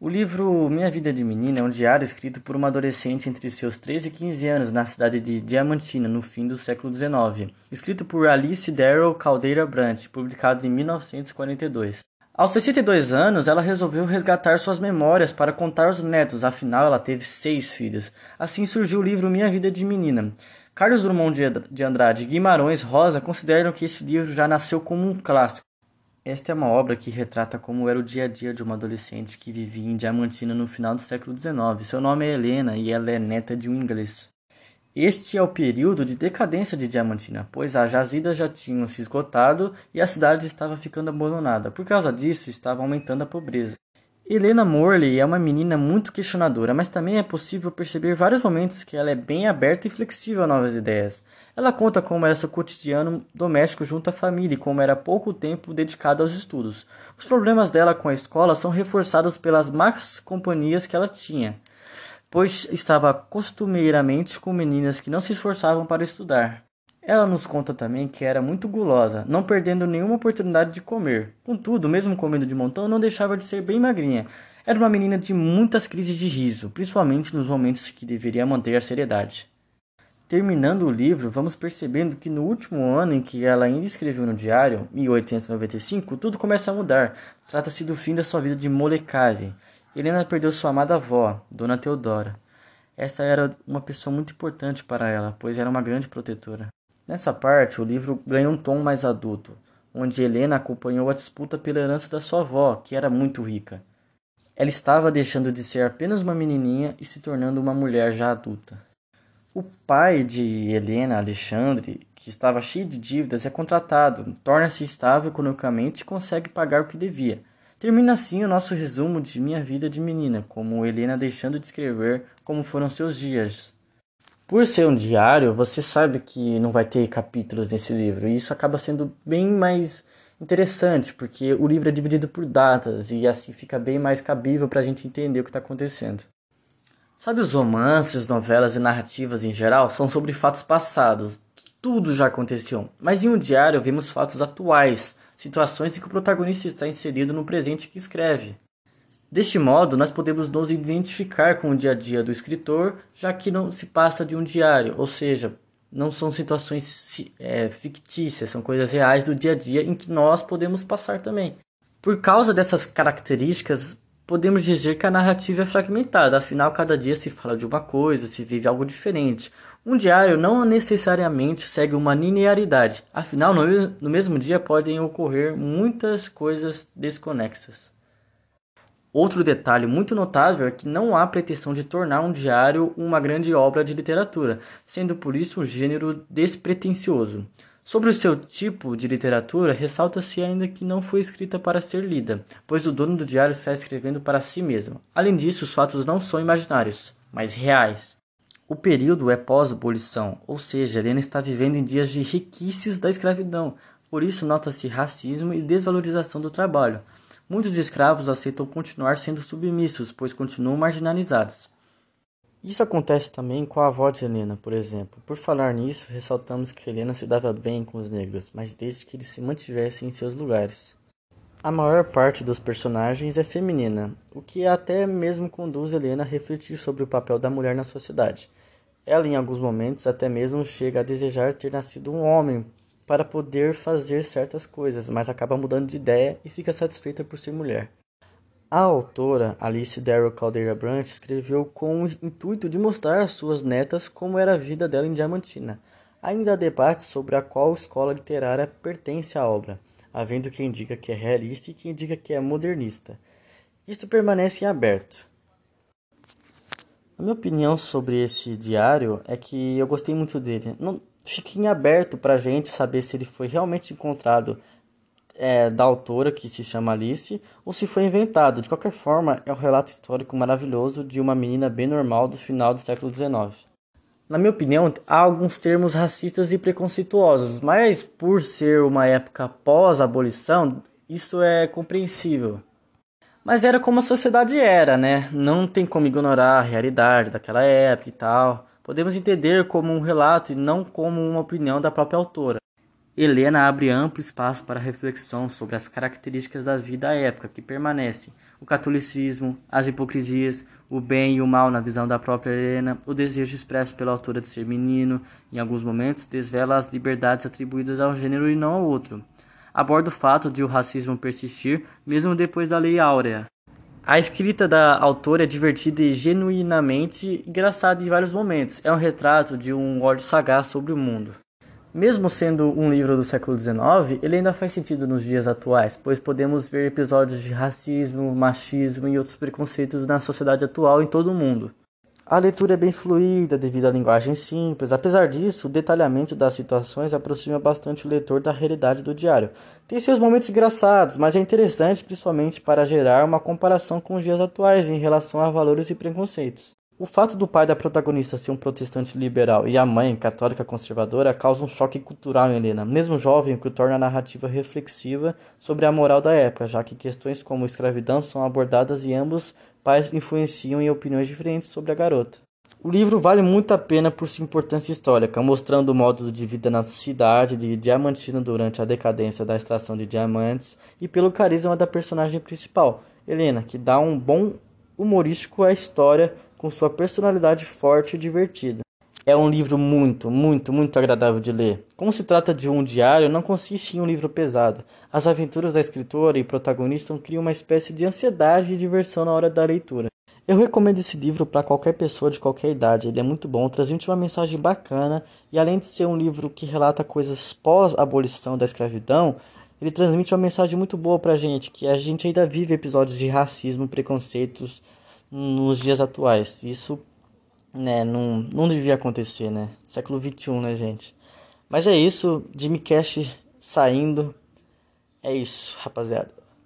O livro Minha Vida de Menina é um diário escrito por uma adolescente entre seus 13 e 15 anos na cidade de Diamantina, no fim do século XIX. Escrito por Alice Darrell Caldeira Brandt, publicado em 1942. Aos 62 anos, ela resolveu resgatar suas memórias para contar aos netos, afinal ela teve seis filhos. Assim surgiu o livro Minha Vida de Menina. Carlos Drummond de Andrade e Guimarães Rosa consideram que esse livro já nasceu como um clássico. Esta é uma obra que retrata como era o dia a dia de uma adolescente que vivia em Diamantina no final do século XIX. Seu nome é Helena e ela é neta de um inglês. Este é o período de decadência de Diamantina, pois as jazidas já tinham se esgotado e a cidade estava ficando abandonada. Por causa disso, estava aumentando a pobreza. Helena Morley é uma menina muito questionadora, mas também é possível perceber vários momentos que ela é bem aberta e flexível a novas ideias. Ela conta como era seu cotidiano doméstico junto à família e como era pouco tempo dedicado aos estudos. Os problemas dela com a escola são reforçados pelas más companhias que ela tinha, pois estava costumeiramente com meninas que não se esforçavam para estudar. Ela nos conta também que era muito gulosa, não perdendo nenhuma oportunidade de comer. Contudo, mesmo comendo de montão, não deixava de ser bem magrinha. Era uma menina de muitas crises de riso, principalmente nos momentos que deveria manter a seriedade. Terminando o livro, vamos percebendo que no último ano em que ela ainda escreveu no diário, 1895, tudo começa a mudar. Trata-se do fim da sua vida de molecagem. Helena perdeu sua amada avó, Dona Teodora. Esta era uma pessoa muito importante para ela, pois era uma grande protetora. Nessa parte, o livro ganha um tom mais adulto, onde Helena acompanhou a disputa pela herança da sua avó, que era muito rica. Ela estava deixando de ser apenas uma menininha e se tornando uma mulher já adulta. O pai de Helena, Alexandre, que estava cheio de dívidas, é contratado, torna-se estável economicamente e consegue pagar o que devia. Termina assim o nosso resumo de Minha Vida de Menina, como Helena deixando de escrever como foram seus dias, por ser um diário, você sabe que não vai ter capítulos nesse livro, e isso acaba sendo bem mais interessante, porque o livro é dividido por datas e assim fica bem mais cabível para a gente entender o que está acontecendo. Sabe, os romances, novelas e narrativas em geral são sobre fatos passados, tudo já aconteceu, mas em um diário vemos fatos atuais, situações em que o protagonista está inserido no presente que escreve. Deste modo, nós podemos nos identificar com o dia a dia do escritor, já que não se passa de um diário, ou seja, não são situações é, fictícias, são coisas reais do dia a dia em que nós podemos passar também. Por causa dessas características, podemos dizer que a narrativa é fragmentada, afinal, cada dia se fala de uma coisa, se vive algo diferente. Um diário não necessariamente segue uma linearidade, afinal, no, no mesmo dia podem ocorrer muitas coisas desconexas. Outro detalhe muito notável é que não há pretensão de tornar um diário uma grande obra de literatura, sendo por isso um gênero despretensioso. Sobre o seu tipo de literatura, ressalta-se ainda que não foi escrita para ser lida, pois o dono do diário está escrevendo para si mesmo. Além disso, os fatos não são imaginários, mas reais. O período é pós-abolição, ou seja, Helena está vivendo em dias de requisitos da escravidão, por isso nota-se racismo e desvalorização do trabalho. Muitos escravos aceitam continuar sendo submissos, pois continuam marginalizados. Isso acontece também com a avó de Helena, por exemplo. Por falar nisso, ressaltamos que Helena se dava bem com os negros, mas desde que eles se mantivessem em seus lugares. A maior parte dos personagens é feminina, o que até mesmo conduz Helena a refletir sobre o papel da mulher na sociedade. Ela, em alguns momentos, até mesmo chega a desejar ter nascido um homem para poder fazer certas coisas, mas acaba mudando de ideia e fica satisfeita por ser mulher. A autora Alice Darrell Caldeira Branch escreveu com o intuito de mostrar às suas netas como era a vida dela em Diamantina. Ainda há debates sobre a qual escola literária pertence à obra, havendo quem diga que é realista e quem diga que é modernista. Isto permanece em aberto. A minha opinião sobre esse diário é que eu gostei muito dele. Não, fica em aberto para a gente saber se ele foi realmente encontrado é, da autora, que se chama Alice, ou se foi inventado. De qualquer forma, é um relato histórico maravilhoso de uma menina bem normal do final do século XIX. Na minha opinião, há alguns termos racistas e preconceituosos, mas por ser uma época pós-abolição, isso é compreensível. Mas era como a sociedade era, né? Não tem como ignorar a realidade daquela época e tal podemos entender como um relato e não como uma opinião da própria autora. Helena abre amplo espaço para reflexão sobre as características da vida à época que permanecem: o catolicismo, as hipocrisias, o bem e o mal na visão da própria Helena, o desejo expresso pela autora de ser menino, em alguns momentos desvela as liberdades atribuídas ao gênero e não ao outro. Aborda o fato de o racismo persistir mesmo depois da Lei Áurea. A escrita da autora é divertida e genuinamente engraçada em vários momentos. É um retrato de um ódio sagaz sobre o mundo. Mesmo sendo um livro do século XIX, ele ainda faz sentido nos dias atuais, pois podemos ver episódios de racismo, machismo e outros preconceitos na sociedade atual em todo o mundo. A leitura é bem fluida devido à linguagem simples. Apesar disso, o detalhamento das situações aproxima bastante o leitor da realidade do diário. Tem seus momentos engraçados, mas é interessante principalmente para gerar uma comparação com os dias atuais em relação a valores e preconceitos. O fato do pai da protagonista ser um protestante liberal e a mãe, católica conservadora, causa um choque cultural em Helena, mesmo jovem, o que torna a narrativa reflexiva sobre a moral da época, já que questões como escravidão são abordadas e ambos pais influenciam em opiniões diferentes sobre a garota. O livro vale muito a pena por sua importância histórica, mostrando o modo de vida na cidade de Diamantina durante a decadência da extração de diamantes e pelo carisma da personagem principal, Helena, que dá um bom humorístico à história com sua personalidade forte e divertida. É um livro muito, muito, muito agradável de ler. Como se trata de um diário, não consiste em um livro pesado. As aventuras da escritora e protagonista criam uma espécie de ansiedade e diversão na hora da leitura. Eu recomendo esse livro para qualquer pessoa de qualquer idade. Ele é muito bom, transmite uma mensagem bacana e além de ser um livro que relata coisas pós-abolição da escravidão, ele transmite uma mensagem muito boa para a gente, que a gente ainda vive episódios de racismo, preconceitos, nos dias atuais. Isso né, não, não devia acontecer, né? Século XXI, né, gente? Mas é isso, Jimmy Cash saindo. É isso, rapaziada.